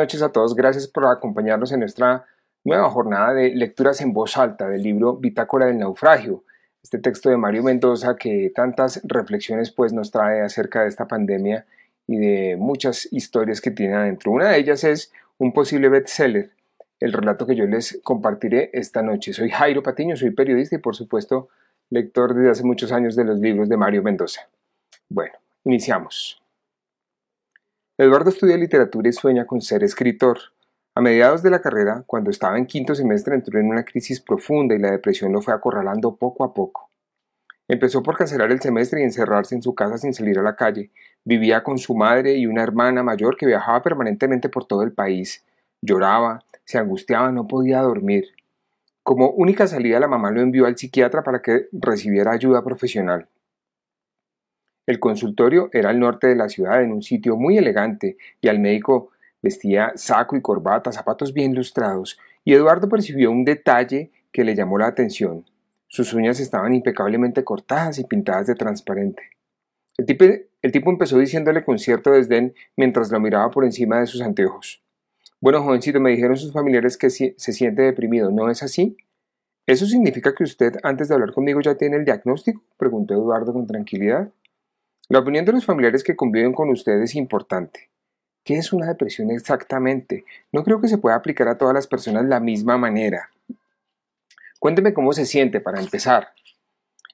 noches a todos. Gracias por acompañarnos en nuestra nueva jornada de lecturas en voz alta del libro Bitácora del Naufragio. Este texto de Mario Mendoza que tantas reflexiones pues nos trae acerca de esta pandemia y de muchas historias que tiene adentro. Una de ellas es un posible bestseller, el relato que yo les compartiré esta noche. Soy Jairo Patiño, soy periodista y por supuesto lector desde hace muchos años de los libros de Mario Mendoza. Bueno, iniciamos. Eduardo estudia literatura y sueña con ser escritor. A mediados de la carrera, cuando estaba en quinto semestre, entró en una crisis profunda y la depresión lo fue acorralando poco a poco. Empezó por cancelar el semestre y encerrarse en su casa sin salir a la calle. Vivía con su madre y una hermana mayor que viajaba permanentemente por todo el país. Lloraba, se angustiaba, no podía dormir. Como única salida, la mamá lo envió al psiquiatra para que recibiera ayuda profesional. El consultorio era al norte de la ciudad, en un sitio muy elegante, y al médico vestía saco y corbata, zapatos bien lustrados, y Eduardo percibió un detalle que le llamó la atención. Sus uñas estaban impecablemente cortadas y pintadas de transparente. El tipo, el tipo empezó diciéndole con cierto desdén mientras lo miraba por encima de sus anteojos. Bueno, jovencito, me dijeron sus familiares que se siente deprimido, ¿no es así? ¿Eso significa que usted, antes de hablar conmigo, ya tiene el diagnóstico? preguntó Eduardo con tranquilidad. La opinión de los familiares que conviven con usted es importante. ¿Qué es una depresión exactamente? No creo que se pueda aplicar a todas las personas la misma manera. Cuénteme cómo se siente para empezar.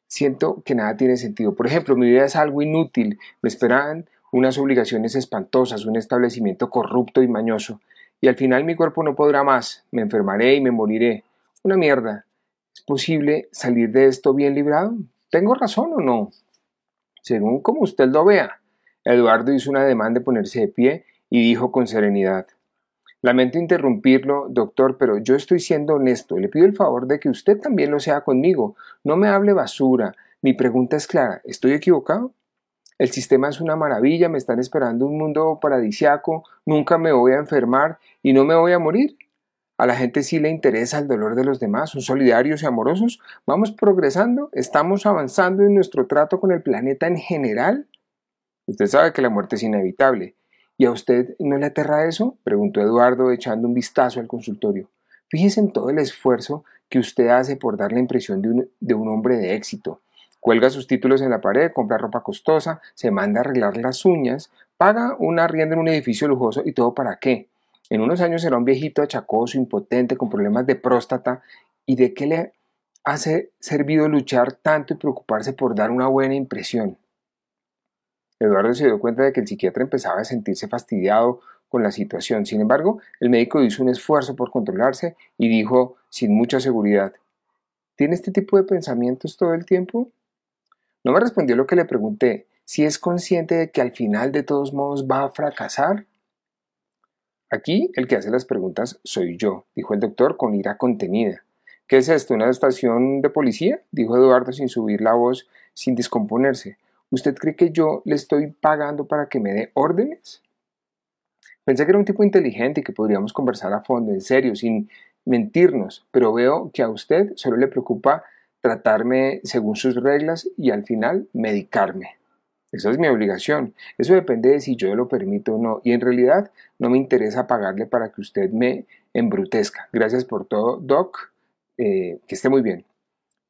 Siento que nada tiene sentido. Por ejemplo, mi vida es algo inútil. Me esperan unas obligaciones espantosas, un establecimiento corrupto y mañoso. Y al final mi cuerpo no podrá más. Me enfermaré y me moriré. Una mierda. ¿Es posible salir de esto bien librado? ¿Tengo razón o no? Según como usted lo vea. Eduardo hizo una demanda de ponerse de pie y dijo con serenidad Lamento interrumpirlo, doctor, pero yo estoy siendo honesto. Le pido el favor de que usted también lo sea conmigo. No me hable basura. Mi pregunta es clara. ¿Estoy equivocado? El sistema es una maravilla, me están esperando un mundo paradisiaco, nunca me voy a enfermar y no me voy a morir. A la gente sí le interesa el dolor de los demás, son solidarios y amorosos. Vamos progresando, estamos avanzando en nuestro trato con el planeta en general. Usted sabe que la muerte es inevitable. ¿Y a usted no le aterra eso? preguntó Eduardo echando un vistazo al consultorio. Fíjese en todo el esfuerzo que usted hace por dar la impresión de un, un hombre de éxito. Cuelga sus títulos en la pared, compra ropa costosa, se manda a arreglar las uñas, paga una arrienda en un edificio lujoso y todo para qué? En unos años será un viejito achacoso, impotente, con problemas de próstata. ¿Y de qué le hace servido luchar tanto y preocuparse por dar una buena impresión? Eduardo se dio cuenta de que el psiquiatra empezaba a sentirse fastidiado con la situación. Sin embargo, el médico hizo un esfuerzo por controlarse y dijo sin mucha seguridad, ¿tiene este tipo de pensamientos todo el tiempo? No me respondió lo que le pregunté, si es consciente de que al final de todos modos va a fracasar. Aquí el que hace las preguntas soy yo, dijo el doctor con ira contenida. ¿Qué es esto? ¿Una estación de policía? dijo Eduardo sin subir la voz, sin descomponerse. ¿Usted cree que yo le estoy pagando para que me dé órdenes? Pensé que era un tipo inteligente y que podríamos conversar a fondo, en serio, sin mentirnos, pero veo que a usted solo le preocupa tratarme según sus reglas y al final medicarme. Esa es mi obligación. Eso depende de si yo lo permito o no. Y en realidad no me interesa pagarle para que usted me embrutezca. Gracias por todo, Doc. Eh, que esté muy bien.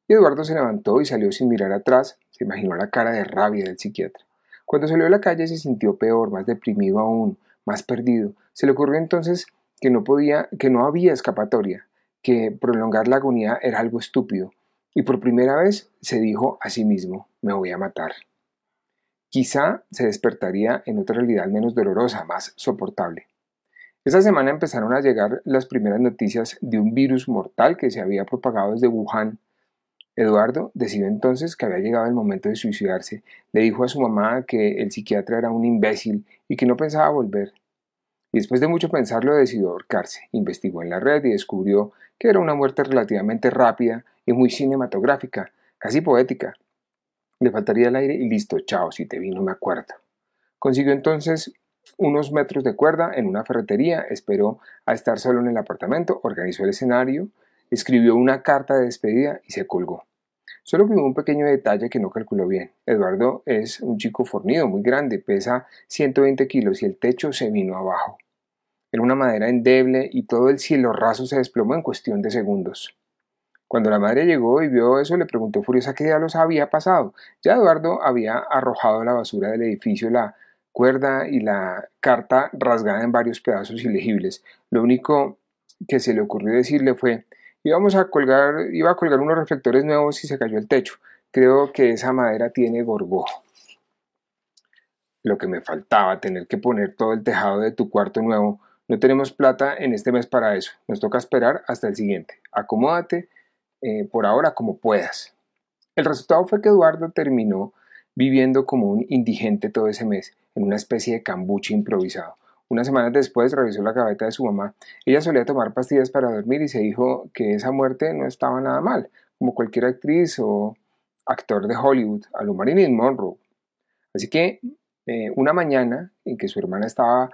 Y Eduardo se levantó y salió sin mirar atrás. Se imaginó la cara de rabia del psiquiatra. Cuando salió a la calle se sintió peor, más deprimido aún, más perdido. Se le ocurrió entonces que no podía, que no había escapatoria, que prolongar la agonía era algo estúpido. Y por primera vez se dijo a sí mismo, me voy a matar. Quizá se despertaría en otra realidad menos dolorosa, más soportable. Esa semana empezaron a llegar las primeras noticias de un virus mortal que se había propagado desde Wuhan. Eduardo decidió entonces que había llegado el momento de suicidarse. Le dijo a su mamá que el psiquiatra era un imbécil y que no pensaba volver. Y después de mucho pensarlo decidió ahorcarse. Investigó en la red y descubrió que era una muerte relativamente rápida y muy cinematográfica, casi poética. Le faltaría el aire y listo, chao, si te vi no me acuerdo. Consiguió entonces unos metros de cuerda en una ferretería, esperó a estar solo en el apartamento, organizó el escenario, escribió una carta de despedida y se colgó. Solo hubo un pequeño detalle que no calculó bien. Eduardo es un chico fornido, muy grande, pesa 120 kilos y el techo se vino abajo. Era una madera endeble y todo el cielo raso se desplomó en cuestión de segundos. Cuando la madre llegó y vio eso, le preguntó furiosa qué los había pasado. Ya Eduardo había arrojado a la basura del edificio la cuerda y la carta rasgada en varios pedazos ilegibles. Lo único que se le ocurrió decirle fue íbamos a colgar, iba a colgar unos reflectores nuevos y se cayó el techo. Creo que esa madera tiene gorgojo. Lo que me faltaba, tener que poner todo el tejado de tu cuarto nuevo. No tenemos plata en este mes para eso. Nos toca esperar hasta el siguiente. Acomódate eh, por ahora como puedas. El resultado fue que Eduardo terminó viviendo como un indigente todo ese mes, en una especie de cambuche improvisado. Unas semanas después revisó la gaveta de su mamá. Ella solía tomar pastillas para dormir y se dijo que esa muerte no estaba nada mal, como cualquier actriz o actor de Hollywood, a lo Marilyn Monroe. Así que eh, una mañana en que su hermana estaba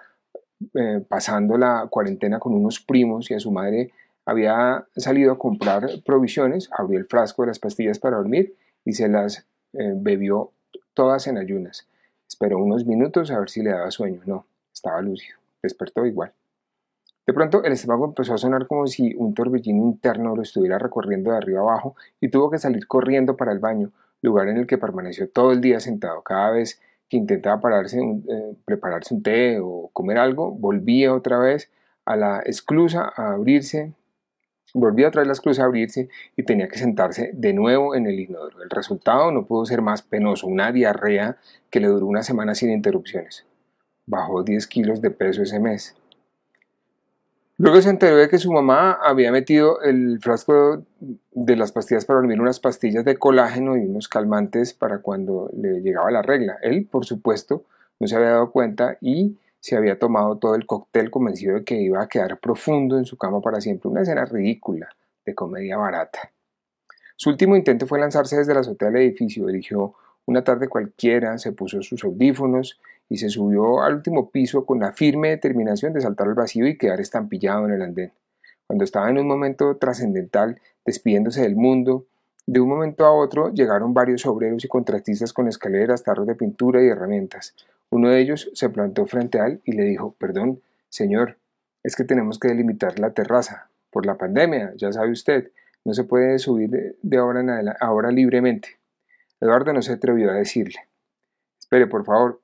eh, pasando la cuarentena con unos primos y a su madre había salido a comprar provisiones, abrió el frasco de las pastillas para dormir y se las eh, bebió todas en ayunas. Esperó unos minutos a ver si le daba sueño. No, estaba lúcido. Despertó igual. De pronto el estómago empezó a sonar como si un torbellino interno lo estuviera recorriendo de arriba abajo y tuvo que salir corriendo para el baño, lugar en el que permaneció todo el día sentado. Cada vez que intentaba pararse, eh, prepararse un té o comer algo, volvía otra vez a la esclusa a abrirse, Volvió a traer las cruces a abrirse y tenía que sentarse de nuevo en el inodoro. El resultado no pudo ser más penoso, una diarrea que le duró una semana sin interrupciones. Bajó 10 kilos de peso ese mes. Luego se enteró de que su mamá había metido el frasco de las pastillas para dormir unas pastillas de colágeno y unos calmantes para cuando le llegaba la regla. Él, por supuesto, no se había dado cuenta y se había tomado todo el cóctel convencido de que iba a quedar profundo en su cama para siempre, una escena ridícula, de comedia barata. Su último intento fue lanzarse desde la azotea del edificio, eligió una tarde cualquiera, se puso sus audífonos y se subió al último piso con la firme determinación de saltar al vacío y quedar estampillado en el andén. Cuando estaba en un momento trascendental, despidiéndose del mundo, de un momento a otro llegaron varios obreros y contratistas con escaleras, tarros de pintura y herramientas. Uno de ellos se plantó frente a él y le dijo, perdón, señor, es que tenemos que delimitar la terraza. Por la pandemia, ya sabe usted, no se puede subir de, ahora en adelante, ahora libremente. Eduardo no se atrevió a decirle, espere por favor,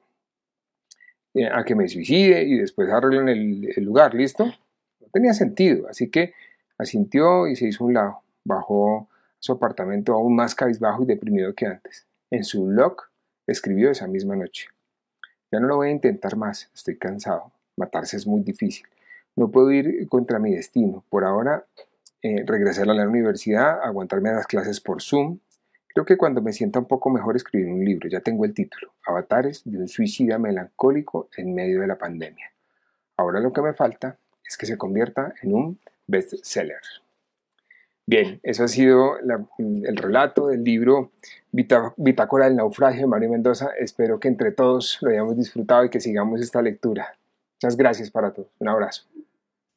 eh, a que me suicide y después arreglen el, el lugar, ¿listo? No tenía sentido, así que asintió y se hizo un lado. Bajó su apartamento aún más cabizbajo y deprimido que antes. En su blog escribió esa misma noche. Ya no lo voy a intentar más, estoy cansado. Matarse es muy difícil. No puedo ir contra mi destino. Por ahora, eh, regresar a la universidad, aguantarme las clases por Zoom. Creo que cuando me sienta un poco mejor escribir un libro. Ya tengo el título. Avatares de un suicida melancólico en medio de la pandemia. Ahora lo que me falta es que se convierta en un bestseller. Bien, eso ha sido el relato del libro Bitácora del naufragio de Mario Mendoza. Espero que entre todos lo hayamos disfrutado y que sigamos esta lectura. Muchas gracias para todos. Un abrazo.